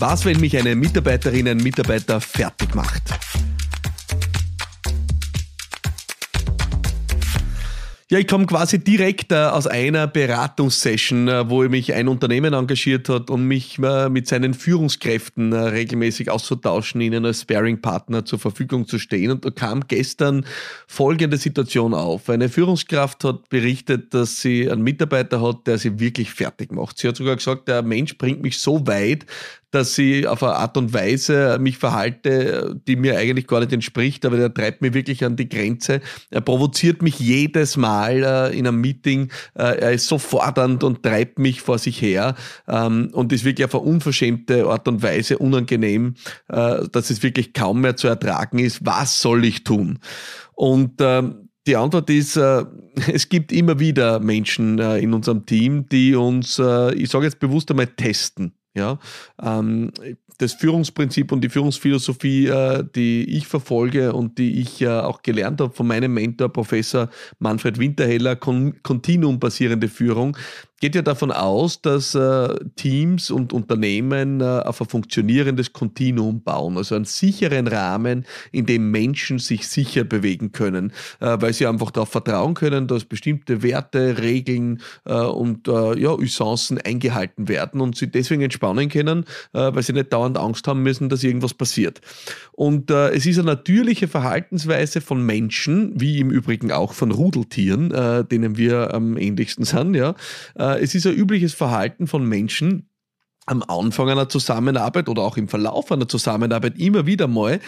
Was, wenn mich eine Mitarbeiterin, ein Mitarbeiter fertig macht? Ja, ich komme quasi direkt äh, aus einer Beratungssession, äh, wo mich ein Unternehmen engagiert hat, um mich äh, mit seinen Führungskräften regelmäßig auszutauschen, ihnen als Sparing-Partner zur Verfügung zu stehen. Und da kam gestern folgende Situation auf. Eine Führungskraft hat berichtet, dass sie einen Mitarbeiter hat, der sie wirklich fertig macht. Sie hat sogar gesagt, der Mensch bringt mich so weit, dass ich auf eine Art und Weise mich verhalte, die mir eigentlich gar nicht entspricht, aber der treibt mich wirklich an die Grenze. Er provoziert mich jedes Mal äh, in einem Meeting. Äh, er ist so fordernd und treibt mich vor sich her ähm, und ist wirklich auf eine unverschämte Art und Weise unangenehm, äh, dass es wirklich kaum mehr zu ertragen ist. Was soll ich tun? Und ähm, die Antwort ist, es gibt immer wieder Menschen in unserem Team, die uns, ich sage jetzt bewusst einmal, testen. Ja, ähm, das Führungsprinzip und die Führungsphilosophie, äh, die ich verfolge und die ich äh, auch gelernt habe von meinem Mentor, Professor Manfred Winterheller, Kontinuum-basierende Führung, geht ja davon aus, dass äh, Teams und Unternehmen äh, auf ein funktionierendes Kontinuum bauen, also einen sicheren Rahmen, in dem Menschen sich sicher bewegen können, äh, weil sie einfach darauf vertrauen können, dass bestimmte Werte, Regeln äh, und äh, ja, Usancen eingehalten werden und sie deswegen entspannen können, äh, weil sie nicht dauernd Angst haben müssen, dass irgendwas passiert. Und es ist eine natürliche Verhaltensweise von Menschen, wie im Übrigen auch von Rudeltieren, denen wir am ähnlichsten sind, ja, es ist ein übliches Verhalten von Menschen, am Anfang einer Zusammenarbeit oder auch im Verlauf einer Zusammenarbeit immer wieder mal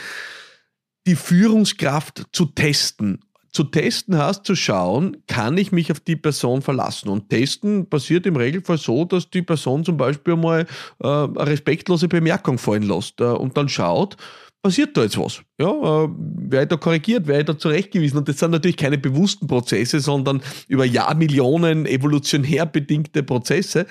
die Führungskraft zu testen. Zu testen heißt zu schauen, kann ich mich auf die Person verlassen? Und testen passiert im Regelfall so, dass die Person zum Beispiel mal äh, eine respektlose Bemerkung fallen lässt äh, und dann schaut, passiert da jetzt was? Ja, äh, wer da korrigiert, wer da zurechtgewiesen? Und das sind natürlich keine bewussten Prozesse, sondern über Jahrmillionen evolutionär bedingte Prozesse.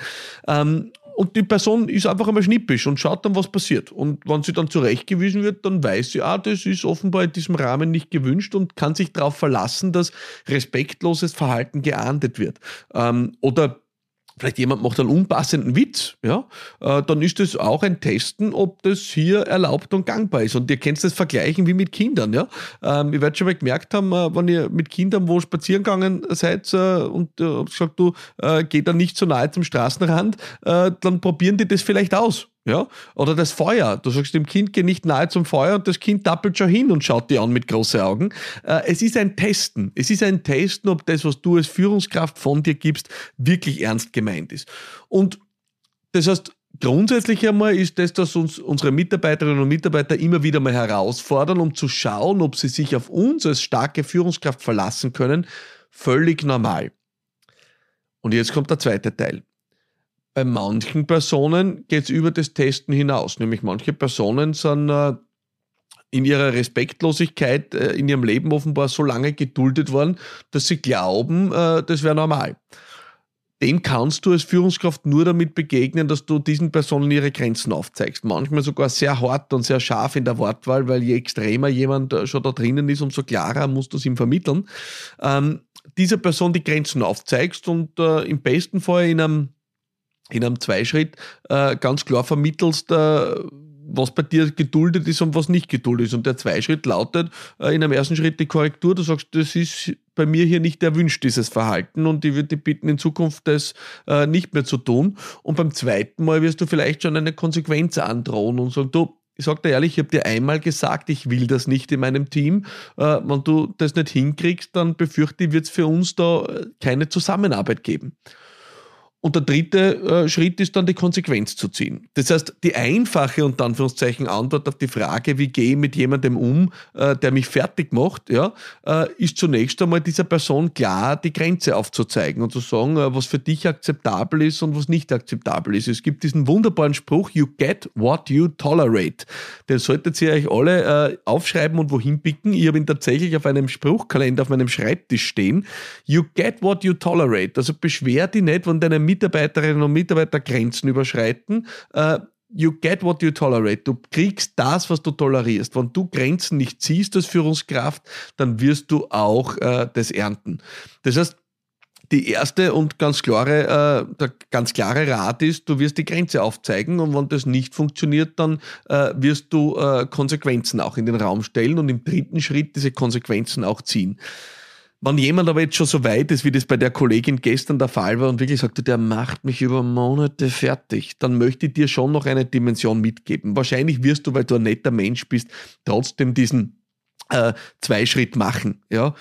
Ähm, und die Person ist einfach einmal schnippisch und schaut dann, was passiert. Und wenn sie dann zurechtgewiesen wird, dann weiß sie, ah, das ist offenbar in diesem Rahmen nicht gewünscht und kann sich darauf verlassen, dass respektloses Verhalten geahndet wird. Ähm, oder vielleicht jemand macht einen unpassenden Witz, ja, äh, dann ist das auch ein Testen, ob das hier erlaubt und gangbar ist. Und ihr könnt das vergleichen wie mit Kindern, ja. Ähm, ihr werdet schon mal gemerkt haben, äh, wenn ihr mit Kindern wo spazieren gegangen seid äh, und äh, gesagt, du äh, geh da nicht so nahe zum Straßenrand, dann probieren die das vielleicht aus. Ja? Oder das Feuer. Du sagst dem Kind, geh nicht nahe zum Feuer und das Kind tappelt schon hin und schaut dir an mit großen Augen. Äh, es ist ein Testen. Es ist ein Testen, ob das, was du als Führungskraft von dir gibst, wirklich ernst gemeint ist. Und das heißt, grundsätzlich einmal ist das, dass uns unsere Mitarbeiterinnen und Mitarbeiter immer wieder mal herausfordern, um zu schauen, ob sie sich auf uns als starke Führungskraft verlassen können, völlig normal. Und jetzt kommt der zweite Teil. Bei manchen Personen geht es über das Testen hinaus. Nämlich manche Personen sind äh, in ihrer Respektlosigkeit äh, in ihrem Leben offenbar so lange geduldet worden, dass sie glauben, äh, das wäre normal. Dem kannst du als Führungskraft nur damit begegnen, dass du diesen Personen ihre Grenzen aufzeigst. Manchmal sogar sehr hart und sehr scharf in der Wortwahl, weil je extremer jemand äh, schon da drinnen ist, umso klarer musst du es ihm vermitteln. Ähm, dieser Person die Grenzen aufzeigst und äh, im besten Fall in einem in einem Zweischritt äh, ganz klar vermittelst, äh, was bei dir geduldet ist und was nicht geduldet ist. Und der Zweischritt lautet äh, in einem ersten Schritt die Korrektur. Du sagst, das ist bei mir hier nicht erwünscht, dieses Verhalten und ich würde dich bitten, in Zukunft das äh, nicht mehr zu tun. Und beim zweiten Mal wirst du vielleicht schon eine Konsequenz androhen und sagen, du, ich sage dir ehrlich, ich habe dir einmal gesagt, ich will das nicht in meinem Team. Äh, wenn du das nicht hinkriegst, dann befürchte ich, wird es für uns da äh, keine Zusammenarbeit geben. Und der dritte äh, Schritt ist dann die Konsequenz zu ziehen. Das heißt, die einfache und Anführungszeichen Antwort auf die Frage, wie gehe ich mit jemandem um, äh, der mich fertig macht, ja, äh, ist zunächst einmal dieser Person klar die Grenze aufzuzeigen und zu sagen, äh, was für dich akzeptabel ist und was nicht akzeptabel ist. Es gibt diesen wunderbaren Spruch, you get what you tolerate. Den solltet ihr euch alle äh, aufschreiben und wohin picken. Ich habe ihn tatsächlich auf einem Spruchkalender auf meinem Schreibtisch stehen. You get what you tolerate. Also beschwer dich nicht, wenn deine Mitarbeiterinnen und Mitarbeiter Grenzen überschreiten. Uh, you get what you tolerate. Du kriegst das, was du tolerierst. Wenn du Grenzen nicht ziehst als Führungskraft, dann wirst du auch uh, das ernten. Das heißt, die erste und ganz klare, äh, der ganz klare Rat ist, du wirst die Grenze aufzeigen und wenn das nicht funktioniert, dann äh, wirst du äh, Konsequenzen auch in den Raum stellen und im dritten Schritt diese Konsequenzen auch ziehen. Wenn jemand aber jetzt schon so weit ist, wie das bei der Kollegin gestern der Fall war und wirklich sagte, der macht mich über Monate fertig, dann möchte ich dir schon noch eine Dimension mitgeben. Wahrscheinlich wirst du, weil du ein netter Mensch bist, trotzdem diesen äh, zwei Schritt machen. Ja?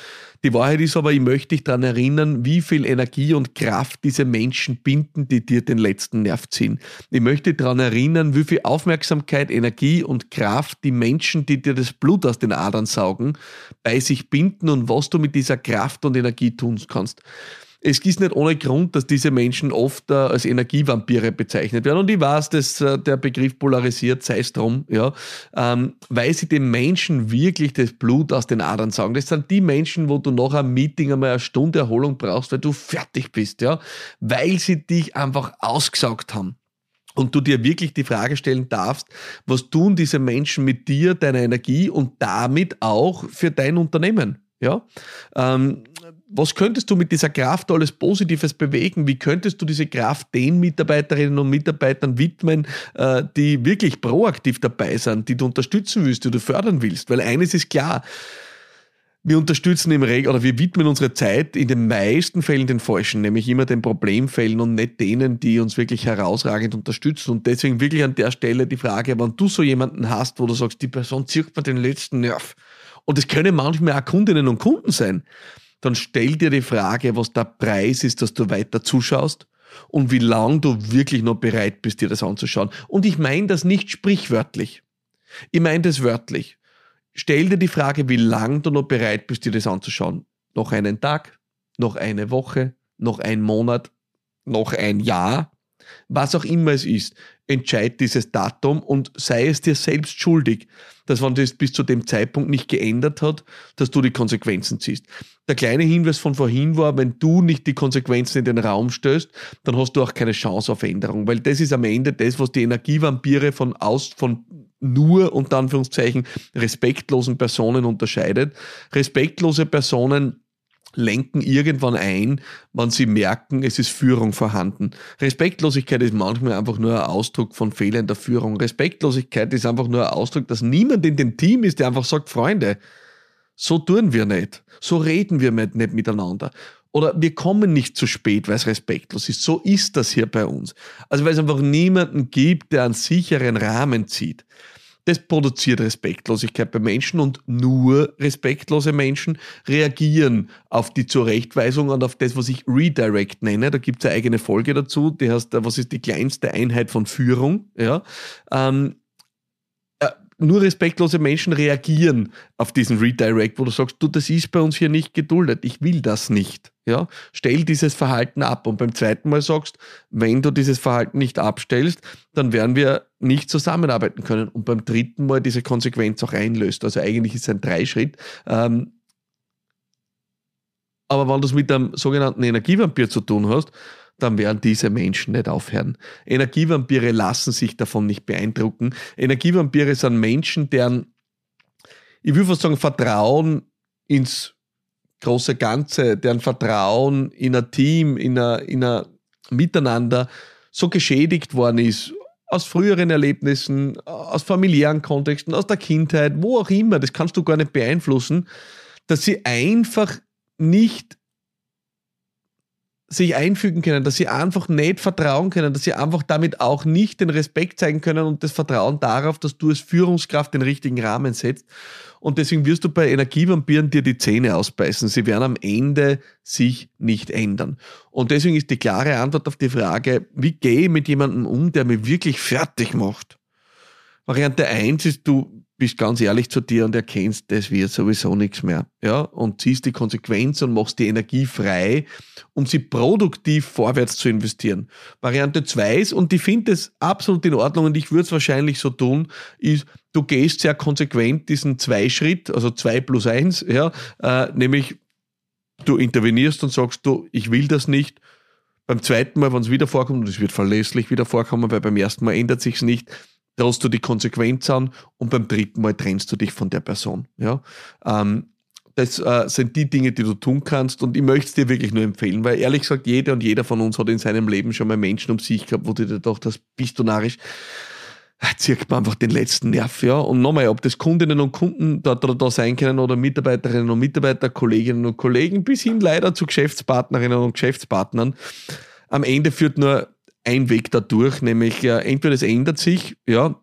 Die Wahrheit ist aber, ich möchte dich daran erinnern, wie viel Energie und Kraft diese Menschen binden, die dir den letzten Nerv ziehen. Ich möchte daran erinnern, wie viel Aufmerksamkeit, Energie und Kraft die Menschen, die dir das Blut aus den Adern saugen, bei sich binden und was du mit dieser Kraft und Energie tun kannst es ist nicht ohne Grund, dass diese Menschen oft äh, als Energievampire bezeichnet werden. Und ich weiß, dass äh, der Begriff polarisiert, sei es drum, ja, ähm, weil sie den Menschen wirklich das Blut aus den Adern sagen. Das sind die Menschen, wo du nach einem Meeting einmal eine Stunde Erholung brauchst, weil du fertig bist, ja, weil sie dich einfach ausgesaugt haben und du dir wirklich die Frage stellen darfst, was tun diese Menschen mit dir, deiner Energie und damit auch für dein Unternehmen? Ja, ähm, was könntest du mit dieser Kraft alles Positives bewegen? Wie könntest du diese Kraft den Mitarbeiterinnen und Mitarbeitern widmen, äh, die wirklich proaktiv dabei sind, die du unterstützen willst, die du fördern willst? Weil eines ist klar, wir unterstützen im Reg oder wir widmen unsere Zeit in den meisten Fällen den Falschen, nämlich immer den Problemfällen und nicht denen, die uns wirklich herausragend unterstützen. Und deswegen wirklich an der Stelle die Frage, wenn du so jemanden hast, wo du sagst, die Person zieht mir den letzten Nerv. Und es können manchmal auch Kundinnen und Kunden sein dann stell dir die Frage, was der Preis ist, dass du weiter zuschaust und wie lange du wirklich noch bereit bist, dir das anzuschauen. Und ich meine das nicht sprichwörtlich. Ich meine das wörtlich. Stell dir die Frage, wie lange du noch bereit bist, dir das anzuschauen. Noch einen Tag, noch eine Woche, noch ein Monat, noch ein Jahr, was auch immer es ist entscheid dieses Datum und sei es dir selbst schuldig, dass wenn das bis zu dem Zeitpunkt nicht geändert hat, dass du die Konsequenzen ziehst. Der kleine Hinweis von vorhin war, wenn du nicht die Konsequenzen in den Raum stößt, dann hast du auch keine Chance auf Änderung, weil das ist am Ende das, was die Energievampire von aus, von nur unter Anführungszeichen respektlosen Personen unterscheidet. Respektlose Personen lenken irgendwann ein, wenn sie merken, es ist Führung vorhanden. Respektlosigkeit ist manchmal einfach nur ein Ausdruck von fehlender Führung. Respektlosigkeit ist einfach nur ein Ausdruck, dass niemand in dem Team ist, der einfach sagt, Freunde, so tun wir nicht. So reden wir nicht miteinander. Oder wir kommen nicht zu spät, weil es respektlos ist. So ist das hier bei uns. Also weil es einfach niemanden gibt, der einen sicheren Rahmen zieht. Das produziert Respektlosigkeit bei Menschen und nur respektlose Menschen reagieren auf die Zurechtweisung und auf das, was ich Redirect nenne. Da gibt es eine eigene Folge dazu, die heißt, was ist die kleinste Einheit von Führung? Ja. Ähm, nur respektlose Menschen reagieren auf diesen Redirect, wo du sagst, du, das ist bei uns hier nicht geduldet, ich will das nicht. Ja, stell dieses Verhalten ab und beim zweiten Mal sagst, wenn du dieses Verhalten nicht abstellst, dann werden wir nicht zusammenarbeiten können und beim dritten Mal diese Konsequenz auch einlöst. Also eigentlich ist es ein Dreischritt. Ähm, aber wenn du es mit einem sogenannten Energievampir zu tun hast, dann werden diese Menschen nicht aufhören. Energievampire lassen sich davon nicht beeindrucken. Energievampire sind Menschen, deren, ich will fast sagen, Vertrauen ins große Ganze, deren Vertrauen in ein Team, in ein, in ein Miteinander so geschädigt worden ist, aus früheren Erlebnissen, aus familiären Kontexten, aus der Kindheit, wo auch immer, das kannst du gar nicht beeinflussen, dass sie einfach nicht sich einfügen können, dass sie einfach nicht vertrauen können, dass sie einfach damit auch nicht den Respekt zeigen können und das Vertrauen darauf, dass du als Führungskraft den richtigen Rahmen setzt. Und deswegen wirst du bei Energievampiren dir die Zähne ausbeißen. Sie werden am Ende sich nicht ändern. Und deswegen ist die klare Antwort auf die Frage, wie gehe ich mit jemandem um, der mich wirklich fertig macht? Variante 1 ist, du bist ganz ehrlich zu dir und erkennst, das wird sowieso nichts mehr. Ja, und ziehst die Konsequenz und machst die Energie frei, um sie produktiv vorwärts zu investieren. Variante 2 ist, und ich finde es absolut in Ordnung und ich würde es wahrscheinlich so tun, ist, du gehst sehr konsequent diesen Zweischritt, also 2 plus 1, ja, äh, nämlich du intervenierst und sagst, du, ich will das nicht. Beim zweiten Mal, wenn es wieder vorkommt, und es wird verlässlich wieder vorkommen, weil beim ersten Mal ändert sich nicht, drohst du die Konsequenz an und beim dritten Mal trennst du dich von der Person. Ja? Ähm, Das äh, sind die Dinge, die du tun kannst und ich möchte es dir wirklich nur empfehlen, weil ehrlich gesagt, jeder und jeder von uns hat in seinem Leben schon mal Menschen um sich gehabt, wo du dir gedacht hast, bist du narrisch, zirkt man einfach den letzten Nerv, ja. Und nochmal, ob das Kundinnen und Kunden da, da, da sein können oder Mitarbeiterinnen und Mitarbeiter, Kolleginnen und Kollegen, bis hin leider zu Geschäftspartnerinnen und Geschäftspartnern. Am Ende führt nur ein Weg dadurch, nämlich ja, entweder es ändert sich, ja,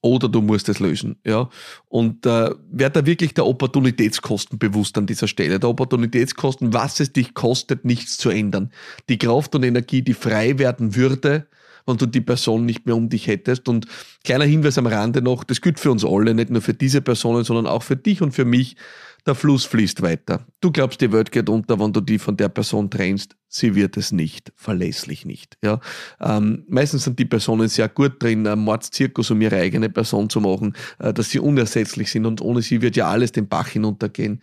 oder du musst es lösen. Ja? Und äh, werd da wirklich der Opportunitätskosten bewusst an dieser Stelle. Der Opportunitätskosten, was es dich kostet, nichts zu ändern. Die Kraft und Energie, die frei werden würde, wenn du die Person nicht mehr um dich hättest. Und kleiner Hinweis am Rande noch, das gilt für uns alle, nicht nur für diese Personen, sondern auch für dich und für mich der Fluss fließt weiter. Du glaubst, die Welt geht unter, wenn du die von der Person trennst. Sie wird es nicht, verlässlich nicht. Ja? Ähm, meistens sind die Personen sehr gut drin, einen Mordszirkus um ihre eigene Person zu machen, äh, dass sie unersetzlich sind und ohne sie wird ja alles den Bach hinuntergehen.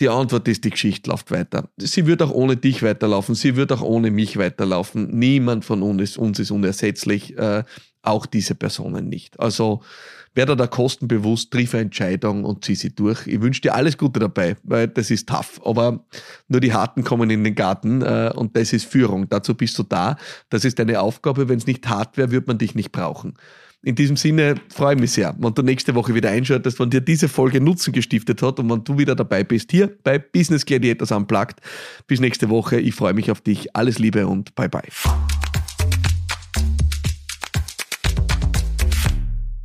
Die Antwort ist, die Geschichte läuft weiter. Sie wird auch ohne dich weiterlaufen, sie wird auch ohne mich weiterlaufen. Niemand von uns, uns ist unersetzlich, äh, auch diese Personen nicht. Also werde da kostenbewusst, triff eine Entscheidung und zieh sie durch. Ich wünsche dir alles Gute dabei, weil das ist tough. Aber nur die Harten kommen in den Garten äh, und das ist Führung. Dazu bist du da. Das ist deine Aufgabe. Wenn es nicht hart wäre, wird man dich nicht brauchen. In diesem Sinne freue ich mich sehr, wenn du nächste Woche wieder einschaltest, wenn dir diese Folge Nutzen gestiftet hat und wenn du wieder dabei bist hier bei Business Gladiators Unplugged. Bis nächste Woche. Ich freue mich auf dich. Alles Liebe und bye bye.